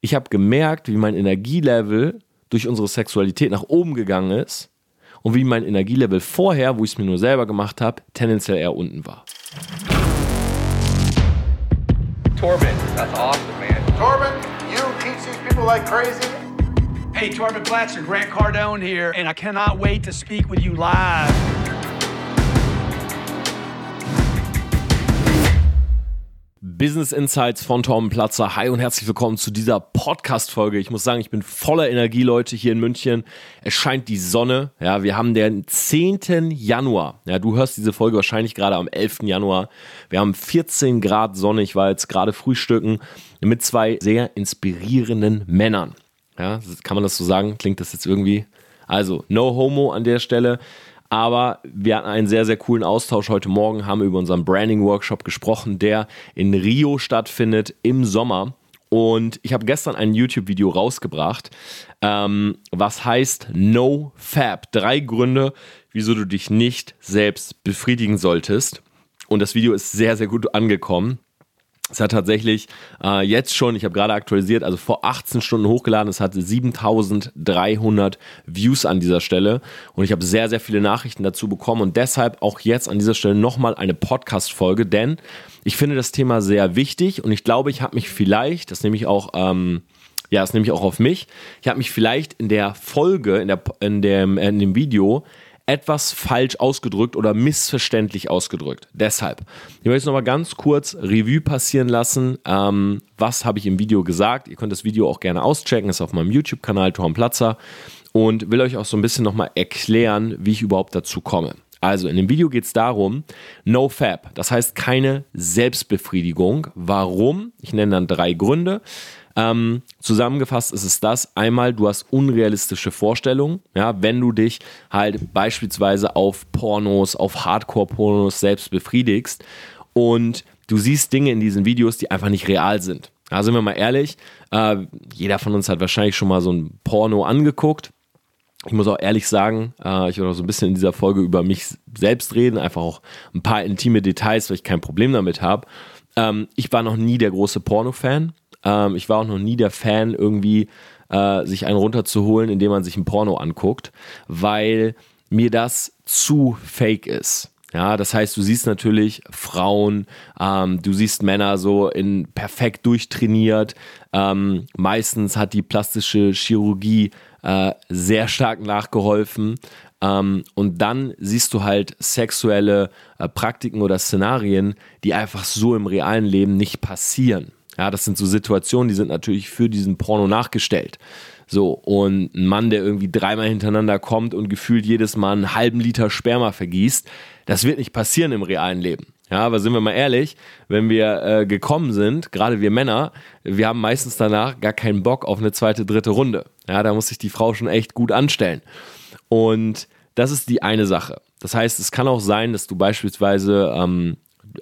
Ich habe gemerkt, wie mein Energielevel durch unsere Sexualität nach oben gegangen ist und wie mein Energielevel vorher, wo ich es mir nur selber gemacht habe, tendenziell eher unten war. Torben, that's awesome, man. Torben, you teach these people like crazy. Hey, Torben Blatcher, Grant Cardone here, and I cannot wait to speak with you live. Business Insights von Tom Platzer. Hi und herzlich willkommen zu dieser Podcast-Folge. Ich muss sagen, ich bin voller Energie, Leute, hier in München. Es scheint die Sonne. Ja, wir haben den 10. Januar. Ja, du hörst diese Folge wahrscheinlich gerade am 11. Januar. Wir haben 14 Grad Sonne. Ich war jetzt gerade frühstücken mit zwei sehr inspirierenden Männern. Ja, kann man das so sagen? Klingt das jetzt irgendwie? Also, no homo an der Stelle. Aber wir hatten einen sehr, sehr coolen Austausch heute Morgen, haben über unseren Branding-Workshop gesprochen, der in Rio stattfindet im Sommer. Und ich habe gestern ein YouTube-Video rausgebracht, ähm, was heißt No Fab. Drei Gründe, wieso du dich nicht selbst befriedigen solltest. Und das Video ist sehr, sehr gut angekommen. Es hat tatsächlich äh, jetzt schon, ich habe gerade aktualisiert, also vor 18 Stunden hochgeladen. Es hatte 7300 Views an dieser Stelle. Und ich habe sehr, sehr viele Nachrichten dazu bekommen. Und deshalb auch jetzt an dieser Stelle nochmal eine Podcast-Folge, denn ich finde das Thema sehr wichtig. Und ich glaube, ich habe mich vielleicht, das nehme ich auch, ähm, ja, das nehme ich auch auf mich, ich habe mich vielleicht in der Folge, in, der, in, dem, in dem Video etwas falsch ausgedrückt oder missverständlich ausgedrückt. Deshalb, ich möchte jetzt nochmal ganz kurz Revue passieren lassen. Ähm, was habe ich im Video gesagt? Ihr könnt das Video auch gerne auschecken, ist auf meinem YouTube-Kanal Tom Platzer und will euch auch so ein bisschen nochmal erklären, wie ich überhaupt dazu komme. Also in dem Video geht es darum, No Fab, das heißt keine Selbstbefriedigung. Warum? Ich nenne dann drei Gründe. Ähm, zusammengefasst ist es das: einmal, du hast unrealistische Vorstellungen, ja, wenn du dich halt beispielsweise auf Pornos, auf Hardcore-Pornos selbst befriedigst und du siehst Dinge in diesen Videos, die einfach nicht real sind. Da sind wir mal ehrlich, äh, jeder von uns hat wahrscheinlich schon mal so ein Porno angeguckt. Ich muss auch ehrlich sagen, äh, ich will auch so ein bisschen in dieser Folge über mich selbst reden, einfach auch ein paar intime Details, weil ich kein Problem damit habe. Ähm, ich war noch nie der große Porno-Fan. Ähm, ich war auch noch nie der Fan, irgendwie äh, sich einen runterzuholen, indem man sich ein Porno anguckt, weil mir das zu fake ist. Ja, das heißt, du siehst natürlich Frauen, ähm, du siehst Männer so in perfekt durchtrainiert. Ähm, meistens hat die plastische Chirurgie äh, sehr stark nachgeholfen. Ähm, und dann siehst du halt sexuelle äh, Praktiken oder Szenarien, die einfach so im realen Leben nicht passieren. Ja, das sind so Situationen, die sind natürlich für diesen Porno nachgestellt. So, und ein Mann, der irgendwie dreimal hintereinander kommt und gefühlt jedes Mal einen halben Liter Sperma vergießt, das wird nicht passieren im realen Leben. Ja, aber sind wir mal ehrlich, wenn wir äh, gekommen sind, gerade wir Männer, wir haben meistens danach gar keinen Bock auf eine zweite, dritte Runde. Ja, da muss sich die Frau schon echt gut anstellen. Und das ist die eine Sache. Das heißt, es kann auch sein, dass du beispielsweise ähm,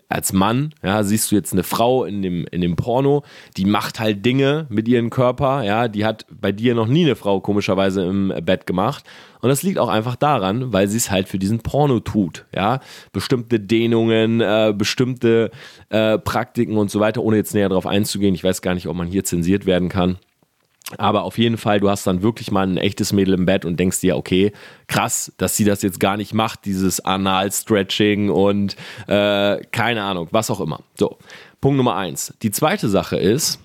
als Mann, ja, siehst du jetzt eine Frau in dem, in dem Porno, die macht halt Dinge mit ihrem Körper, ja, die hat bei dir noch nie eine Frau komischerweise im Bett gemacht. Und das liegt auch einfach daran, weil sie es halt für diesen Porno tut, ja. Bestimmte Dehnungen, äh, bestimmte äh, Praktiken und so weiter, ohne jetzt näher darauf einzugehen. Ich weiß gar nicht, ob man hier zensiert werden kann. Aber auf jeden Fall, du hast dann wirklich mal ein echtes Mädel im Bett und denkst dir, okay, krass, dass sie das jetzt gar nicht macht, dieses Anal-Stretching und äh, keine Ahnung, was auch immer. So, Punkt Nummer eins. Die zweite Sache ist,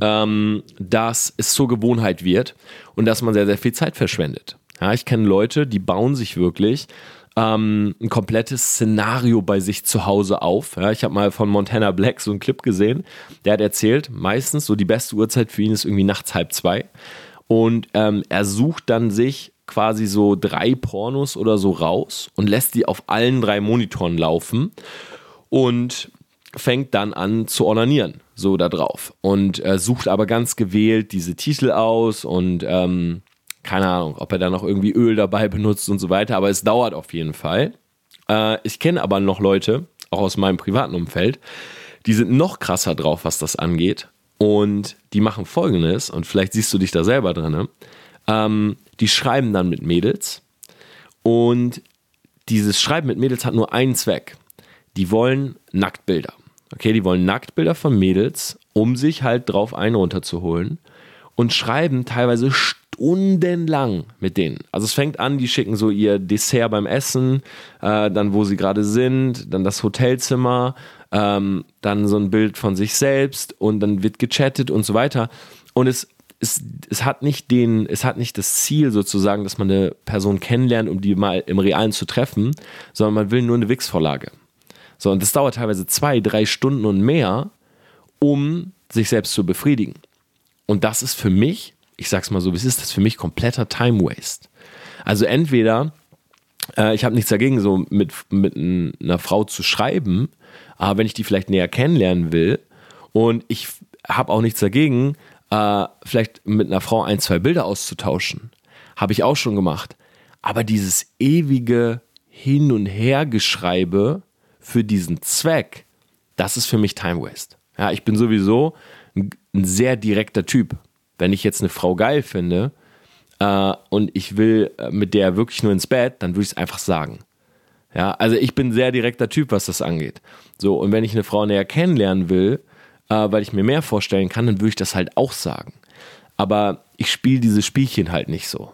ähm, dass es zur Gewohnheit wird und dass man sehr, sehr viel Zeit verschwendet. Ja, ich kenne Leute, die bauen sich wirklich ähm, ein komplettes Szenario bei sich zu Hause auf. Ja, ich habe mal von Montana Black so einen Clip gesehen, der hat erzählt, meistens so die beste Uhrzeit für ihn ist irgendwie nachts halb zwei. Und ähm, er sucht dann sich quasi so drei Pornos oder so raus und lässt die auf allen drei Monitoren laufen und fängt dann an zu ornanieren, so da drauf. Und äh, sucht aber ganz gewählt diese Titel aus und ähm, keine Ahnung, ob er da noch irgendwie Öl dabei benutzt und so weiter, aber es dauert auf jeden Fall. Äh, ich kenne aber noch Leute, auch aus meinem privaten Umfeld, die sind noch krasser drauf, was das angeht. Und die machen folgendes, und vielleicht siehst du dich da selber drin. Ähm, die schreiben dann mit Mädels. Und dieses Schreiben mit Mädels hat nur einen Zweck. Die wollen Nacktbilder. Okay, die wollen Nacktbilder von Mädels, um sich halt drauf einen runterzuholen und schreiben teilweise stundenlang mit denen. Also es fängt an, die schicken so ihr Dessert beim Essen, äh, dann wo sie gerade sind, dann das Hotelzimmer, ähm, dann so ein Bild von sich selbst und dann wird gechattet und so weiter. Und es, es, es, hat nicht den, es hat nicht das Ziel sozusagen, dass man eine Person kennenlernt, um die mal im Realen zu treffen, sondern man will nur eine Wix-Vorlage. So, und das dauert teilweise zwei, drei Stunden und mehr, um sich selbst zu befriedigen. Und das ist für mich, ich sag's mal so, wie ist, das für mich kompletter Time Waste. Also entweder, äh, ich habe nichts dagegen, so mit, mit einer Frau zu schreiben, aber wenn ich die vielleicht näher kennenlernen will und ich habe auch nichts dagegen, äh, vielleicht mit einer Frau ein, zwei Bilder auszutauschen, habe ich auch schon gemacht. Aber dieses ewige Hin- und Hergeschreibe für diesen Zweck, das ist für mich Time Waste. Ja, ich bin sowieso ein, ein sehr direkter Typ. Wenn ich jetzt eine Frau geil finde äh, und ich will äh, mit der wirklich nur ins Bett, dann würde ich es einfach sagen. Ja, also ich bin sehr direkter Typ, was das angeht. So, und wenn ich eine Frau näher kennenlernen will, äh, weil ich mir mehr vorstellen kann, dann würde ich das halt auch sagen. Aber ich spiele diese Spielchen halt nicht so.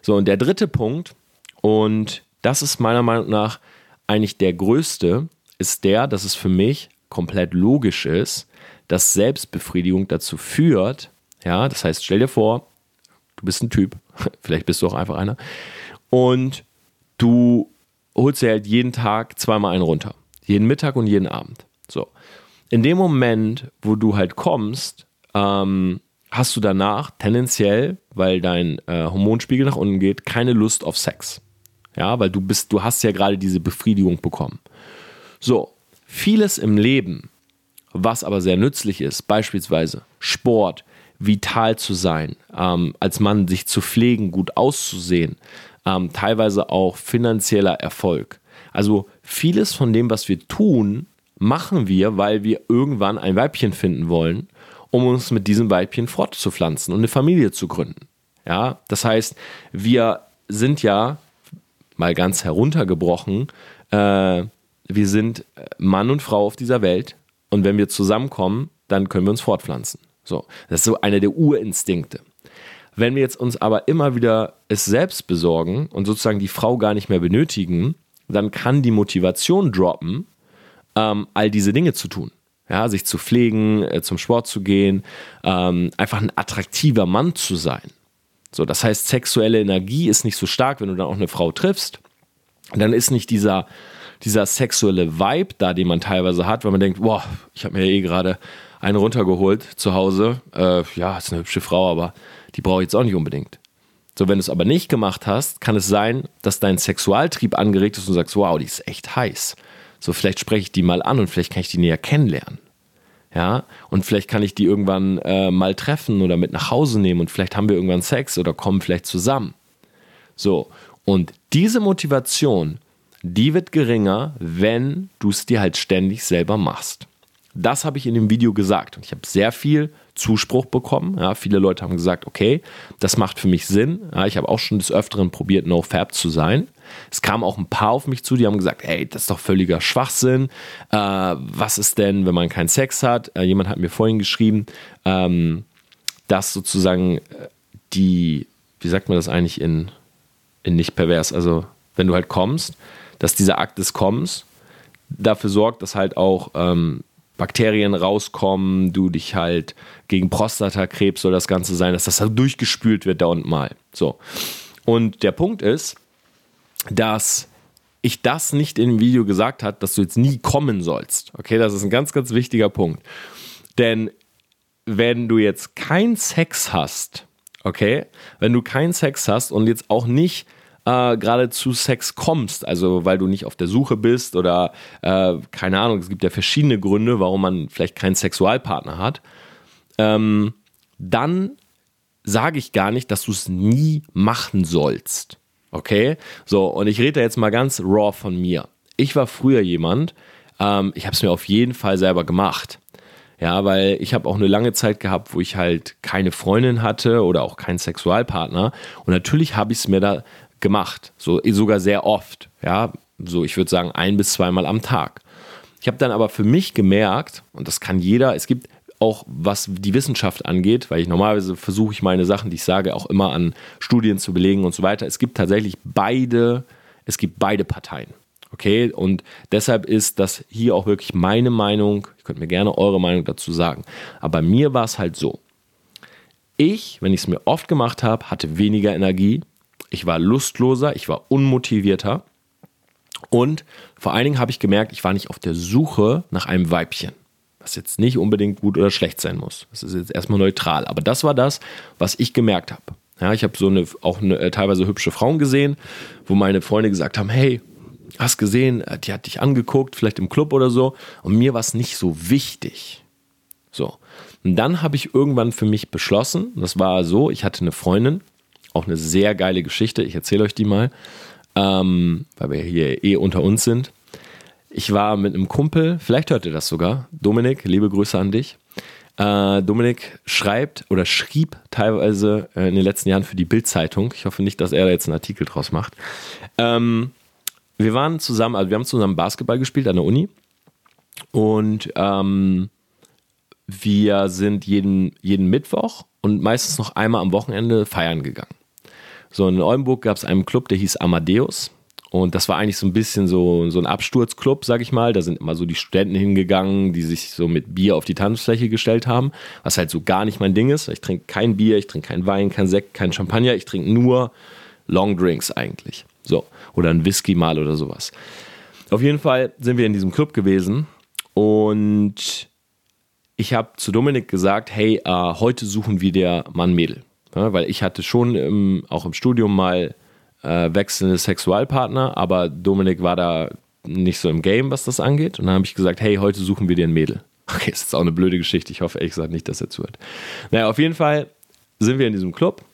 So, und der dritte Punkt, und das ist meiner Meinung nach eigentlich der größte, ist der, dass es für mich komplett logisch ist, dass Selbstbefriedigung dazu führt, ja, das heißt, stell dir vor, du bist ein Typ, vielleicht bist du auch einfach einer, und du holst dir halt jeden Tag zweimal einen runter. Jeden Mittag und jeden Abend. So. In dem Moment, wo du halt kommst, ähm, hast du danach tendenziell, weil dein äh, Hormonspiegel nach unten geht, keine Lust auf Sex. Ja, weil du bist, du hast ja gerade diese Befriedigung bekommen. So, vieles im Leben, was aber sehr nützlich ist, beispielsweise Sport, vital zu sein, ähm, als Mann sich zu pflegen, gut auszusehen, ähm, teilweise auch finanzieller Erfolg. Also vieles von dem, was wir tun, machen wir, weil wir irgendwann ein Weibchen finden wollen, um uns mit diesem Weibchen fortzupflanzen und eine Familie zu gründen. Ja, das heißt, wir sind ja mal ganz heruntergebrochen, äh, wir sind Mann und Frau auf dieser Welt und wenn wir zusammenkommen, dann können wir uns fortpflanzen. So, das ist so einer der Urinstinkte. Wenn wir jetzt uns aber immer wieder es selbst besorgen und sozusagen die Frau gar nicht mehr benötigen, dann kann die Motivation droppen, ähm, all diese Dinge zu tun. Ja, sich zu pflegen, äh, zum Sport zu gehen, ähm, einfach ein attraktiver Mann zu sein. So, das heißt, sexuelle Energie ist nicht so stark, wenn du dann auch eine Frau triffst. Dann ist nicht dieser, dieser sexuelle Vibe da, den man teilweise hat, weil man denkt, boah, ich habe mir ja eh gerade einen runtergeholt zu Hause. Äh, ja, ist eine hübsche Frau, aber die brauche ich jetzt auch nicht unbedingt. So, wenn du es aber nicht gemacht hast, kann es sein, dass dein Sexualtrieb angeregt ist und sagst, wow, die ist echt heiß. So, vielleicht spreche ich die mal an und vielleicht kann ich die näher kennenlernen. Ja, und vielleicht kann ich die irgendwann äh, mal treffen oder mit nach Hause nehmen und vielleicht haben wir irgendwann Sex oder kommen vielleicht zusammen. So, und diese Motivation, die wird geringer, wenn du es dir halt ständig selber machst. Das habe ich in dem Video gesagt und ich habe sehr viel Zuspruch bekommen. Ja, viele Leute haben gesagt, okay, das macht für mich Sinn. Ja, ich habe auch schon des Öfteren probiert, No-Fab zu sein. Es kamen auch ein paar auf mich zu, die haben gesagt, ey, das ist doch völliger Schwachsinn. Äh, was ist denn, wenn man keinen Sex hat? Äh, jemand hat mir vorhin geschrieben, ähm, dass sozusagen äh, die, wie sagt man das eigentlich in, in nicht pervers, also wenn du halt kommst, dass dieser Akt des Kommens dafür sorgt, dass halt auch ähm, Bakterien rauskommen, du dich halt gegen Prostatakrebs soll das Ganze sein, dass das halt durchgespült wird da und mal. So. Und der Punkt ist, dass ich das nicht im Video gesagt habe, dass du jetzt nie kommen sollst. Okay, das ist ein ganz, ganz wichtiger Punkt. Denn wenn du jetzt keinen Sex hast, okay, wenn du keinen Sex hast und jetzt auch nicht äh, gerade zu Sex kommst, also weil du nicht auf der Suche bist oder äh, keine Ahnung, es gibt ja verschiedene Gründe, warum man vielleicht keinen Sexualpartner hat, ähm, dann sage ich gar nicht, dass du es nie machen sollst. Okay? So, und ich rede jetzt mal ganz raw von mir. Ich war früher jemand, ähm, ich habe es mir auf jeden Fall selber gemacht. Ja, weil ich habe auch eine lange Zeit gehabt, wo ich halt keine Freundin hatte oder auch keinen Sexualpartner. Und natürlich habe ich es mir da gemacht, so sogar sehr oft, ja, so ich würde sagen ein bis zweimal am Tag. Ich habe dann aber für mich gemerkt, und das kann jeder, es gibt auch was die Wissenschaft angeht, weil ich normalerweise versuche ich meine Sachen, die ich sage, auch immer an Studien zu belegen und so weiter. Es gibt tatsächlich beide, es gibt beide Parteien. Okay, und deshalb ist das hier auch wirklich meine Meinung. Ihr könnt mir gerne eure Meinung dazu sagen. Aber bei mir war es halt so. Ich, wenn ich es mir oft gemacht habe, hatte weniger Energie. Ich war lustloser, ich war unmotivierter. Und vor allen Dingen habe ich gemerkt, ich war nicht auf der Suche nach einem Weibchen. Was jetzt nicht unbedingt gut oder schlecht sein muss. Das ist jetzt erstmal neutral. Aber das war das, was ich gemerkt habe. Ja, ich habe so eine, auch eine, äh, teilweise hübsche Frauen gesehen, wo meine Freunde gesagt haben: Hey, hast gesehen, äh, die hat dich angeguckt, vielleicht im Club oder so. Und mir war es nicht so wichtig. So. Und dann habe ich irgendwann für mich beschlossen, das war so, ich hatte eine Freundin, auch eine sehr geile Geschichte, ich erzähle euch die mal, ähm, weil wir hier eh unter uns sind. Ich war mit einem Kumpel, vielleicht hört ihr das sogar, Dominik, liebe Grüße an dich. Äh, Dominik schreibt oder schrieb teilweise äh, in den letzten Jahren für die Bild-Zeitung. Ich hoffe nicht, dass er da jetzt einen Artikel draus macht. Ähm, wir waren zusammen, also wir haben zusammen Basketball gespielt an der Uni und ähm, wir sind jeden, jeden Mittwoch und meistens noch einmal am Wochenende feiern gegangen. So in Oldenburg gab es einen Club, der hieß Amadeus. Und das war eigentlich so ein bisschen so, so ein Absturzclub, sag ich mal. Da sind immer so die Studenten hingegangen, die sich so mit Bier auf die Tanzfläche gestellt haben, was halt so gar nicht mein Ding ist. Ich trinke kein Bier, ich trinke kein Wein, kein Sekt, kein Champagner, ich trinke nur Longdrinks eigentlich. So. Oder ein Whisky mal oder sowas. Auf jeden Fall sind wir in diesem Club gewesen und ich habe zu Dominik gesagt, hey, äh, heute suchen wir der Mann-Mädel. Ja, weil ich hatte schon im, auch im Studium mal äh, wechselnde Sexualpartner, aber Dominik war da nicht so im Game, was das angeht. Und dann habe ich gesagt, hey, heute suchen wir dir ein Mädel. Okay, ist jetzt auch eine blöde Geschichte. Ich hoffe ehrlich gesagt nicht, dass er zuhört. Naja, auf jeden Fall sind wir in diesem Club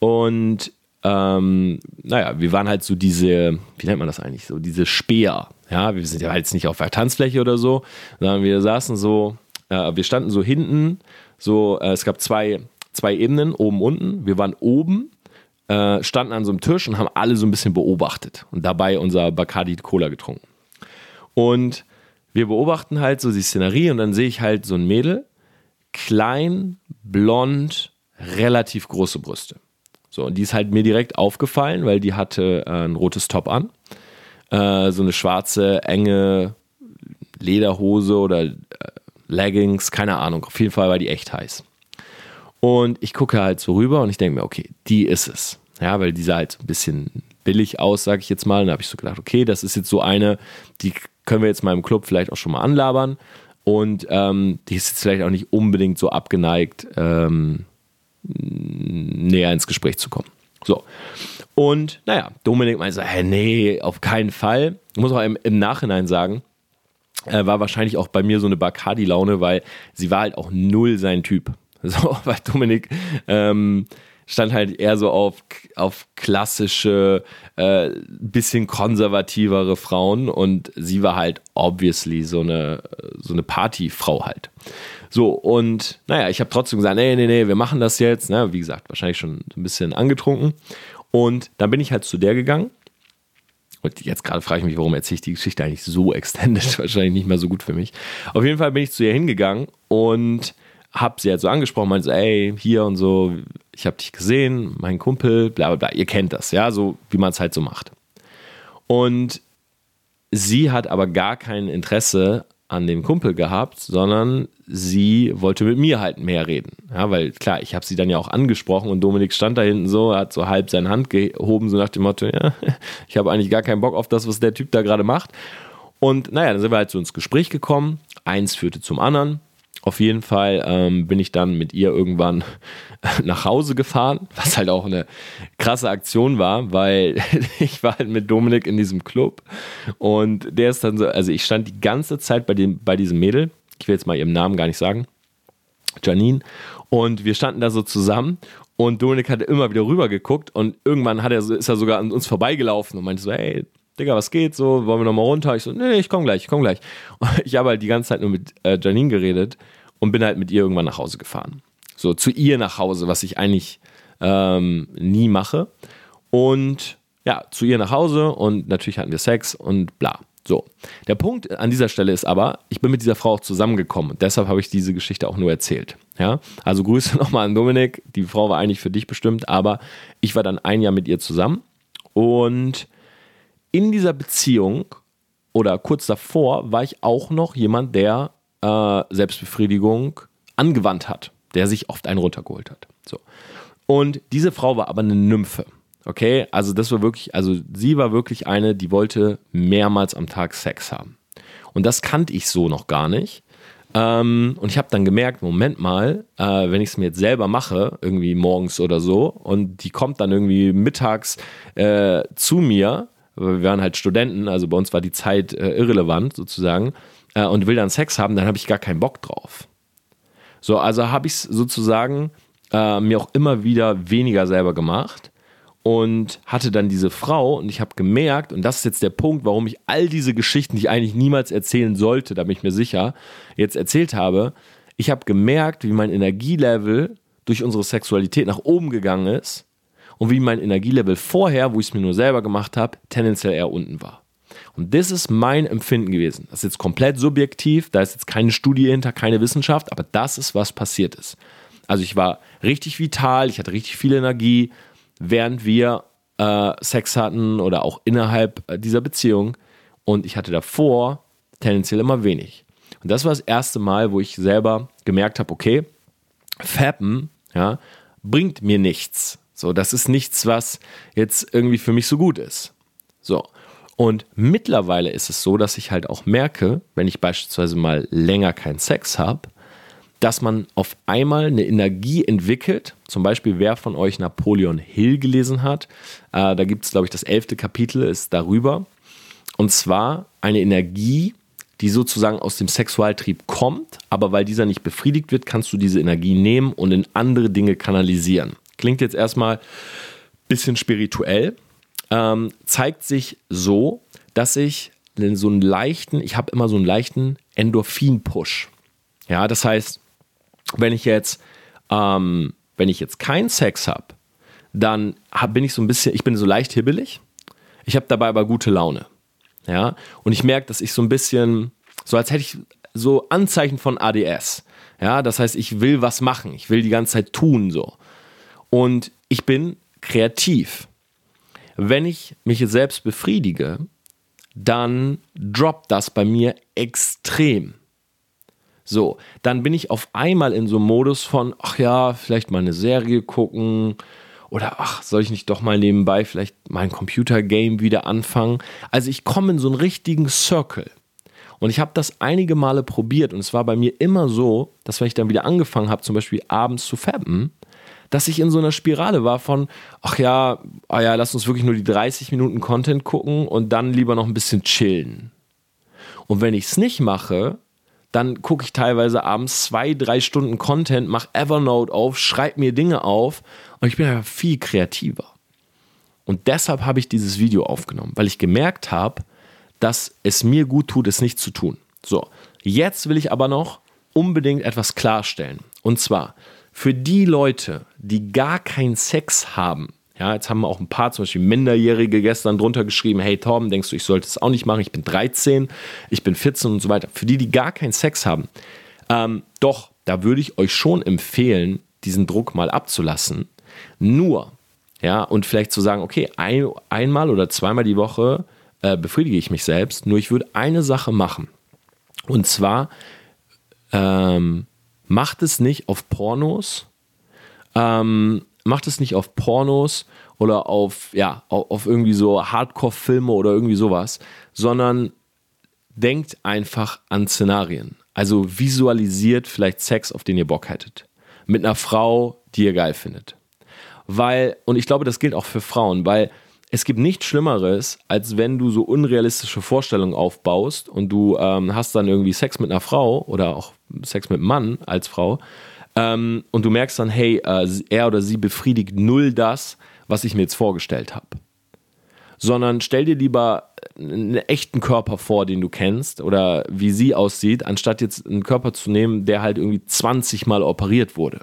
und ähm, naja, wir waren halt so diese, wie nennt man das eigentlich, so diese Speer. Ja, wir sind ja jetzt nicht auf der Tanzfläche oder so, sondern wir saßen so, äh, wir standen so hinten, so, äh, es gab zwei, zwei Ebenen, oben, unten. Wir waren oben, äh, standen an so einem Tisch und haben alle so ein bisschen beobachtet und dabei unser Bacardi Cola getrunken. Und wir beobachten halt so die Szenerie und dann sehe ich halt so ein Mädel, klein, blond, relativ große Brüste. So, und die ist halt mir direkt aufgefallen, weil die hatte äh, ein rotes Top an. Äh, so eine schwarze, enge Lederhose oder äh, Leggings, keine Ahnung. Auf jeden Fall war die echt heiß. Und ich gucke halt so rüber und ich denke mir, okay, die ist es. Ja, weil die sah halt so ein bisschen billig aus, sage ich jetzt mal. Und da habe ich so gedacht, okay, das ist jetzt so eine, die können wir jetzt mal im Club vielleicht auch schon mal anlabern. Und ähm, die ist jetzt vielleicht auch nicht unbedingt so abgeneigt, ähm, näher ins Gespräch zu kommen. So. Und naja, Dominik meinte so, hey, nee, auf keinen Fall. Ich muss auch im, im Nachhinein sagen, äh, war wahrscheinlich auch bei mir so eine Bacardi-Laune, weil sie war halt auch null sein Typ. So, weil Dominik ähm, stand halt eher so auf, auf klassische, äh, bisschen konservativere Frauen und sie war halt obviously so eine, so eine Partyfrau halt. So, und naja, ich habe trotzdem gesagt, nee, nee, nee, wir machen das jetzt. Ne? Wie gesagt, wahrscheinlich schon ein bisschen angetrunken. Und dann bin ich halt zu der gegangen. Und jetzt gerade frage ich mich, warum erzähle ich die Geschichte eigentlich so extended? Wahrscheinlich nicht mehr so gut für mich. Auf jeden Fall bin ich zu ihr hingegangen und habe sie halt so angesprochen, meinte so, ey, hier und so, ich habe dich gesehen, mein Kumpel, bla bla bla. Ihr kennt das, ja, so wie man es halt so macht. Und sie hat aber gar kein Interesse an dem Kumpel gehabt, sondern sie wollte mit mir halt mehr reden. Ja, weil klar, ich habe sie dann ja auch angesprochen und Dominik stand da hinten so, hat so halb seine Hand gehoben, so nach dem Motto, ja, ich habe eigentlich gar keinen Bock auf das, was der Typ da gerade macht. Und naja, dann sind wir halt so ins Gespräch gekommen. Eins führte zum anderen. Auf jeden Fall ähm, bin ich dann mit ihr irgendwann nach Hause gefahren, was halt auch eine krasse Aktion war, weil ich war halt mit Dominik in diesem Club und der ist dann so, also ich stand die ganze Zeit bei, dem, bei diesem Mädel, ich will jetzt mal ihren Namen gar nicht sagen, Janine, und wir standen da so zusammen und Dominik hatte immer wieder rüber geguckt und irgendwann hat er, ist er sogar an uns vorbeigelaufen und meinte so, hey, Digga, was geht so? Wollen wir nochmal runter? Ich so, nee, ich komm gleich, ich komm gleich. Und ich habe halt die ganze Zeit nur mit äh, Janine geredet und bin halt mit ihr irgendwann nach Hause gefahren. So zu ihr nach Hause, was ich eigentlich ähm, nie mache. Und ja, zu ihr nach Hause und natürlich hatten wir Sex und bla. So, der Punkt an dieser Stelle ist aber, ich bin mit dieser Frau auch zusammengekommen und deshalb habe ich diese Geschichte auch nur erzählt. Ja, also Grüße nochmal an Dominik. Die Frau war eigentlich für dich bestimmt, aber ich war dann ein Jahr mit ihr zusammen und in dieser Beziehung oder kurz davor war ich auch noch jemand, der äh, Selbstbefriedigung angewandt hat, der sich oft einen runtergeholt hat. So. Und diese Frau war aber eine Nymphe. Okay, also das war wirklich, also sie war wirklich eine, die wollte mehrmals am Tag Sex haben. Und das kannte ich so noch gar nicht. Ähm, und ich habe dann gemerkt, Moment mal, äh, wenn ich es mir jetzt selber mache, irgendwie morgens oder so, und die kommt dann irgendwie mittags äh, zu mir, wir waren halt Studenten, also bei uns war die Zeit äh, irrelevant sozusagen, äh, und will dann Sex haben, dann habe ich gar keinen Bock drauf. So, also habe ich es sozusagen äh, mir auch immer wieder weniger selber gemacht und hatte dann diese Frau und ich habe gemerkt, und das ist jetzt der Punkt, warum ich all diese Geschichten, die ich eigentlich niemals erzählen sollte, da bin ich mir sicher, jetzt erzählt habe, ich habe gemerkt, wie mein Energielevel durch unsere Sexualität nach oben gegangen ist und wie mein Energielevel vorher, wo ich es mir nur selber gemacht habe, tendenziell eher unten war. Und das ist mein Empfinden gewesen. Das ist jetzt komplett subjektiv, da ist jetzt keine Studie hinter, keine Wissenschaft, aber das ist, was passiert ist. Also ich war richtig vital, ich hatte richtig viel Energie, während wir äh, Sex hatten oder auch innerhalb äh, dieser Beziehung. Und ich hatte davor tendenziell immer wenig. Und das war das erste Mal, wo ich selber gemerkt habe, okay, Fappen, ja, bringt mir nichts. So, das ist nichts, was jetzt irgendwie für mich so gut ist. So. Und mittlerweile ist es so, dass ich halt auch merke, wenn ich beispielsweise mal länger keinen Sex habe, dass man auf einmal eine Energie entwickelt. Zum Beispiel, wer von euch Napoleon Hill gelesen hat, äh, da gibt es, glaube ich, das elfte Kapitel ist darüber. Und zwar eine Energie, die sozusagen aus dem Sexualtrieb kommt, aber weil dieser nicht befriedigt wird, kannst du diese Energie nehmen und in andere Dinge kanalisieren. Klingt jetzt erstmal ein bisschen spirituell, ähm, zeigt sich so, dass ich so einen leichten, ich habe immer so einen leichten Endorphin-Push. Ja, das heißt, wenn ich jetzt, ähm, wenn ich jetzt keinen Sex habe, dann hab, bin ich so ein bisschen, ich bin so leicht hibbelig. Ich habe dabei aber gute Laune. Ja, und ich merke, dass ich so ein bisschen, so als hätte ich so Anzeichen von ADS. Ja, das heißt, ich will was machen. Ich will die ganze Zeit tun, so. Und ich bin kreativ. Wenn ich mich selbst befriedige, dann droppt das bei mir extrem. So, dann bin ich auf einmal in so einem Modus von, ach ja, vielleicht mal eine Serie gucken oder ach, soll ich nicht doch mal nebenbei vielleicht mein Computergame wieder anfangen? Also ich komme in so einen richtigen Circle. Und ich habe das einige Male probiert und es war bei mir immer so, dass wenn ich dann wieder angefangen habe, zum Beispiel abends zu fappen, dass ich in so einer Spirale war von, ach ja, ah ja, lass uns wirklich nur die 30 Minuten Content gucken und dann lieber noch ein bisschen chillen. Und wenn ich es nicht mache, dann gucke ich teilweise abends zwei, drei Stunden Content, mache Evernote auf, schreibe mir Dinge auf und ich bin einfach viel kreativer. Und deshalb habe ich dieses Video aufgenommen, weil ich gemerkt habe, dass es mir gut tut, es nicht zu tun. So, jetzt will ich aber noch unbedingt etwas klarstellen. Und zwar für die Leute, die gar keinen Sex haben, ja, jetzt haben auch ein paar, zum Beispiel Minderjährige gestern drunter geschrieben, hey Torben, denkst du, ich sollte es auch nicht machen? Ich bin 13, ich bin 14 und so weiter. Für die, die gar keinen Sex haben, ähm, doch, da würde ich euch schon empfehlen, diesen Druck mal abzulassen. Nur, ja, und vielleicht zu sagen, okay, ein, einmal oder zweimal die Woche äh, befriedige ich mich selbst. Nur ich würde eine Sache machen. Und zwar ähm, macht es nicht auf Pornos, ähm, macht es nicht auf Pornos oder auf, ja, auf irgendwie so Hardcore-Filme oder irgendwie sowas, sondern denkt einfach an Szenarien. Also visualisiert vielleicht Sex, auf den ihr Bock hättet. Mit einer Frau, die ihr geil findet. Weil, und ich glaube, das gilt auch für Frauen, weil es gibt nichts Schlimmeres, als wenn du so unrealistische Vorstellungen aufbaust und du ähm, hast dann irgendwie Sex mit einer Frau oder auch Sex mit einem Mann als Frau ähm, und du merkst dann, hey, äh, er oder sie befriedigt null das, was ich mir jetzt vorgestellt habe. Sondern stell dir lieber einen echten Körper vor, den du kennst oder wie sie aussieht, anstatt jetzt einen Körper zu nehmen, der halt irgendwie 20 Mal operiert wurde.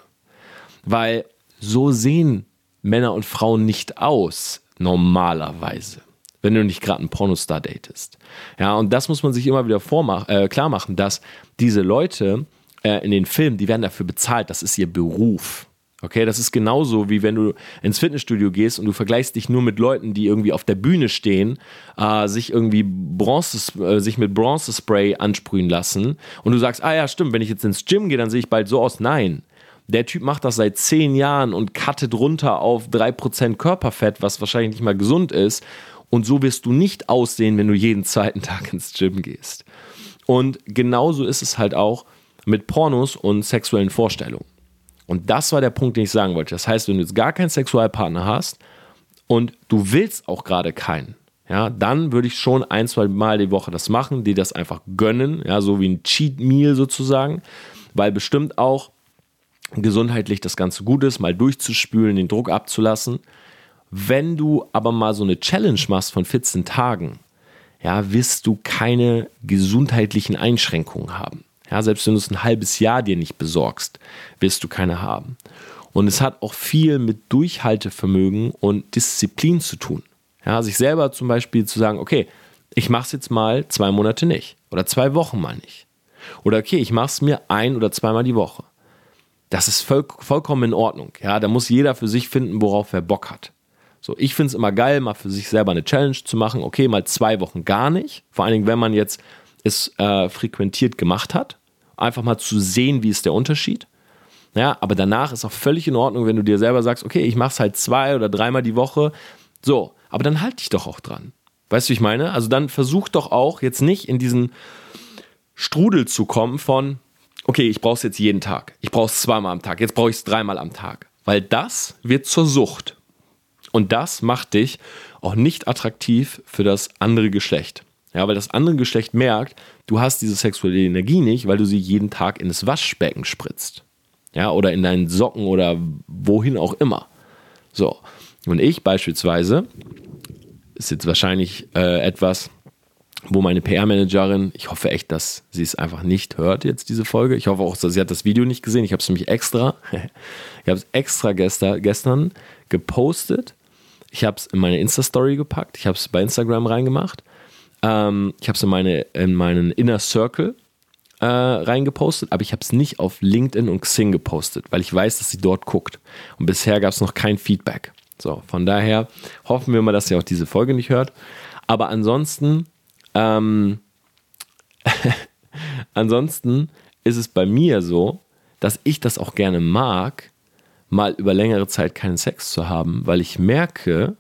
Weil so sehen Männer und Frauen nicht aus, normalerweise. wenn du nicht gerade einen Pornostar datest. Ja, und das muss man sich immer wieder äh, klar machen, dass diese Leute äh, in den Filmen, die werden dafür bezahlt, das ist ihr Beruf. Okay, das ist genauso wie wenn du ins Fitnessstudio gehst und du vergleichst dich nur mit Leuten, die irgendwie auf der Bühne stehen, äh, sich irgendwie Bronze, äh, sich mit Bronzespray ansprühen lassen und du sagst, ah ja, stimmt, wenn ich jetzt ins Gym gehe, dann sehe ich bald so aus. Nein, der Typ macht das seit zehn Jahren und cuttet runter auf 3% Körperfett, was wahrscheinlich nicht mal gesund ist. Und so wirst du nicht aussehen, wenn du jeden zweiten Tag ins Gym gehst. Und genauso ist es halt auch mit Pornos und sexuellen Vorstellungen. Und das war der Punkt, den ich sagen wollte. Das heißt, wenn du jetzt gar keinen Sexualpartner hast und du willst auch gerade keinen, ja, dann würde ich schon ein, zwei Mal die Woche das machen, die das einfach gönnen, ja, so wie ein Cheat Meal sozusagen, weil bestimmt auch gesundheitlich das Ganze gut ist, mal durchzuspülen, den Druck abzulassen. Wenn du aber mal so eine Challenge machst von 14 Tagen, ja, wirst du keine gesundheitlichen Einschränkungen haben. Ja, selbst wenn du es ein halbes Jahr dir nicht besorgst, wirst du keine haben. Und es hat auch viel mit Durchhaltevermögen und Disziplin zu tun. Ja, sich selber zum Beispiel zu sagen, okay, ich mache es jetzt mal zwei Monate nicht oder zwei Wochen mal nicht. Oder okay, ich mache es mir ein oder zweimal die Woche. Das ist voll, vollkommen in Ordnung. Ja, da muss jeder für sich finden, worauf er Bock hat. So, ich finde es immer geil, mal für sich selber eine Challenge zu machen. Okay, mal zwei Wochen gar nicht. Vor allen Dingen, wenn man jetzt es äh, frequentiert gemacht hat. Einfach mal zu sehen, wie ist der Unterschied. Ja, aber danach ist auch völlig in Ordnung, wenn du dir selber sagst, okay, ich mache es halt zwei oder dreimal die Woche. So, aber dann halt dich doch auch dran. Weißt du, wie ich meine? Also dann versuch doch auch jetzt nicht in diesen Strudel zu kommen von, okay, ich brauche es jetzt jeden Tag. Ich brauche es zweimal am Tag. Jetzt brauche ich es dreimal am Tag. Weil das wird zur Sucht. Und das macht dich auch nicht attraktiv für das andere Geschlecht. Ja, weil das andere Geschlecht merkt, du hast diese sexuelle Energie nicht, weil du sie jeden Tag in das Waschbecken spritzt. Ja, oder in deinen Socken oder wohin auch immer. So. Und ich beispielsweise, ist jetzt wahrscheinlich äh, etwas, wo meine PR-Managerin, ich hoffe echt, dass sie es einfach nicht hört jetzt, diese Folge. Ich hoffe auch, sie hat das Video nicht gesehen. Ich habe es nämlich extra, ich habe es extra gestern, gestern gepostet. Ich habe es in meine Insta-Story gepackt. Ich habe es bei Instagram reingemacht. Ähm, ich habe es in, meine, in meinen Inner Circle äh, reingepostet, aber ich habe es nicht auf LinkedIn und Xing gepostet, weil ich weiß, dass sie dort guckt. Und bisher gab es noch kein Feedback. So, von daher hoffen wir mal, dass sie auch diese Folge nicht hört. Aber ansonsten, ähm, ansonsten ist es bei mir so, dass ich das auch gerne mag, mal über längere Zeit keinen Sex zu haben, weil ich merke,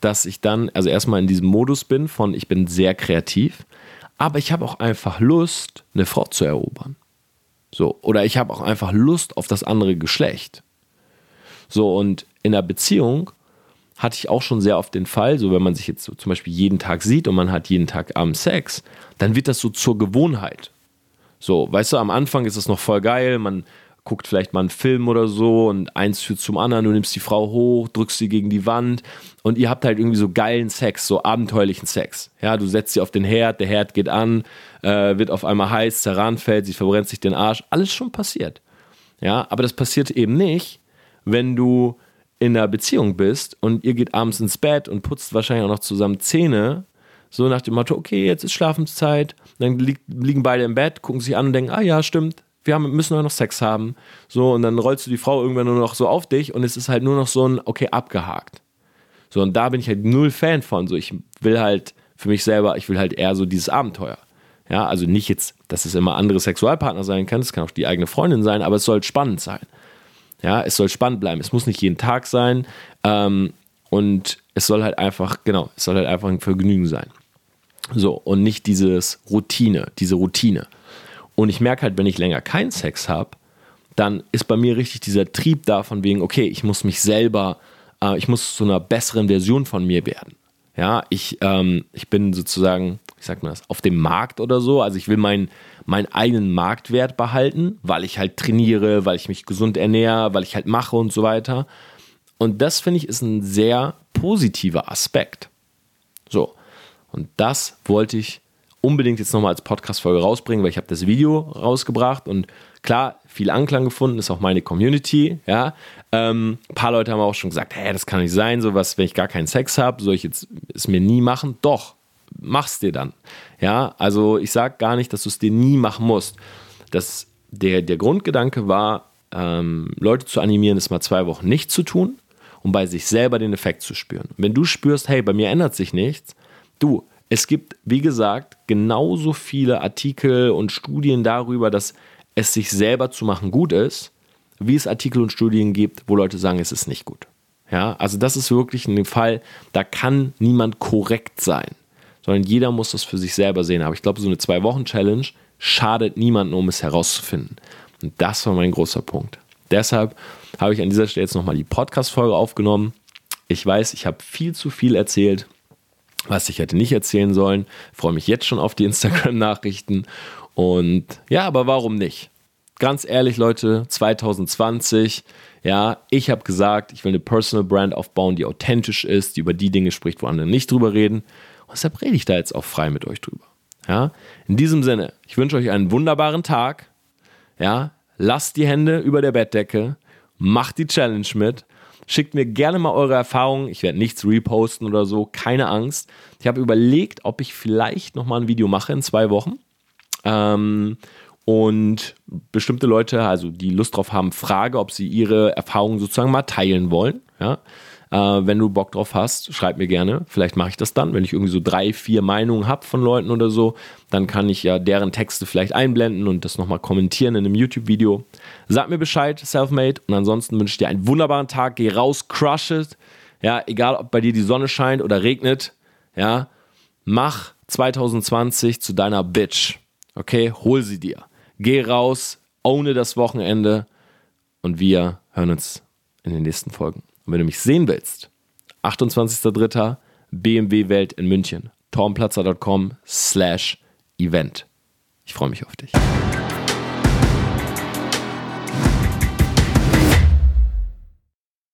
dass ich dann, also erstmal in diesem Modus bin von, ich bin sehr kreativ, aber ich habe auch einfach Lust, eine Frau zu erobern. So, oder ich habe auch einfach Lust auf das andere Geschlecht. So, und in der Beziehung hatte ich auch schon sehr oft den Fall, so wenn man sich jetzt so zum Beispiel jeden Tag sieht und man hat jeden Tag abends Sex, dann wird das so zur Gewohnheit. So, weißt du, am Anfang ist es noch voll geil, man guckt vielleicht mal einen Film oder so und eins führt zum anderen, du nimmst die Frau hoch, drückst sie gegen die Wand und ihr habt halt irgendwie so geilen Sex, so abenteuerlichen Sex. Ja, du setzt sie auf den Herd, der Herd geht an, äh, wird auf einmal heiß, zerranfällt, sie verbrennt sich den Arsch, alles schon passiert. Ja, aber das passiert eben nicht, wenn du in einer Beziehung bist und ihr geht abends ins Bett und putzt wahrscheinlich auch noch zusammen Zähne, so nach dem Motto, okay, jetzt ist Schlafenszeit, dann li liegen beide im Bett, gucken sich an und denken, ah ja, stimmt, wir haben, müssen noch Sex haben. So, und dann rollst du die Frau irgendwann nur noch so auf dich und es ist halt nur noch so ein, okay, abgehakt. So, und da bin ich halt null Fan von. So, ich will halt für mich selber, ich will halt eher so dieses Abenteuer. Ja, also nicht jetzt, dass es immer andere Sexualpartner sein kann, es kann auch die eigene Freundin sein, aber es soll spannend sein. Ja, es soll spannend bleiben. Es muss nicht jeden Tag sein. Ähm, und es soll halt einfach, genau, es soll halt einfach ein Vergnügen sein. So, und nicht dieses Routine, diese Routine. Und ich merke halt, wenn ich länger keinen Sex habe, dann ist bei mir richtig dieser Trieb da von wegen, okay, ich muss mich selber, äh, ich muss zu einer besseren Version von mir werden. Ja, ich, ähm, ich bin sozusagen, wie sagt man das, auf dem Markt oder so. Also ich will meinen, meinen eigenen Marktwert behalten, weil ich halt trainiere, weil ich mich gesund ernähre, weil ich halt mache und so weiter. Und das finde ich ist ein sehr positiver Aspekt. So. Und das wollte ich unbedingt jetzt nochmal als Podcast-Folge rausbringen, weil ich habe das Video rausgebracht und klar, viel Anklang gefunden, ist auch meine Community, ja. Ähm, ein paar Leute haben auch schon gesagt, hey, das kann nicht sein, sowas, wenn ich gar keinen Sex habe, soll ich jetzt es mir nie machen? Doch, mach's dir dann. Ja, also ich sage gar nicht, dass du es dir nie machen musst. Das, der, der Grundgedanke war, ähm, Leute zu animieren, es mal zwei Wochen nicht zu tun, um bei sich selber den Effekt zu spüren. Wenn du spürst, hey, bei mir ändert sich nichts, du, es gibt, wie gesagt, genauso viele Artikel und Studien darüber, dass es sich selber zu machen gut ist, wie es Artikel und Studien gibt, wo Leute sagen, es ist nicht gut. Ja, also das ist wirklich ein Fall, da kann niemand korrekt sein, sondern jeder muss das für sich selber sehen. Aber ich glaube, so eine Zwei-Wochen-Challenge schadet niemandem, um es herauszufinden. Und das war mein großer Punkt. Deshalb habe ich an dieser Stelle jetzt nochmal die Podcast-Folge aufgenommen. Ich weiß, ich habe viel zu viel erzählt, was ich hätte nicht erzählen sollen. Ich freue mich jetzt schon auf die Instagram-Nachrichten. Und ja, aber warum nicht? Ganz ehrlich, Leute, 2020, ja, ich habe gesagt, ich will eine Personal Brand aufbauen, die authentisch ist, die über die Dinge spricht, wo andere nicht drüber reden. Und deshalb rede ich da jetzt auch frei mit euch drüber. Ja, in diesem Sinne, ich wünsche euch einen wunderbaren Tag. Ja, lasst die Hände über der Bettdecke, macht die Challenge mit. Schickt mir gerne mal eure Erfahrungen. Ich werde nichts reposten oder so, keine Angst. Ich habe überlegt, ob ich vielleicht nochmal ein Video mache in zwei Wochen. Ähm, und bestimmte Leute, also die Lust drauf haben, frage, ob sie ihre Erfahrungen sozusagen mal teilen wollen. Ja? Äh, wenn du Bock drauf hast, schreib mir gerne. Vielleicht mache ich das dann, wenn ich irgendwie so drei, vier Meinungen habe von Leuten oder so, dann kann ich ja deren Texte vielleicht einblenden und das nochmal kommentieren in einem YouTube-Video. Sag mir Bescheid, Selfmade. Und ansonsten wünsche ich dir einen wunderbaren Tag. Geh raus, crush it. Ja, egal ob bei dir die Sonne scheint oder regnet. Ja, mach 2020 zu deiner Bitch. Okay, hol sie dir. Geh raus, ohne das Wochenende und wir hören uns in den nächsten Folgen. Und wenn du mich sehen willst, 28.03. BMW Welt in München, tormplatzer.com slash event. Ich freue mich auf dich.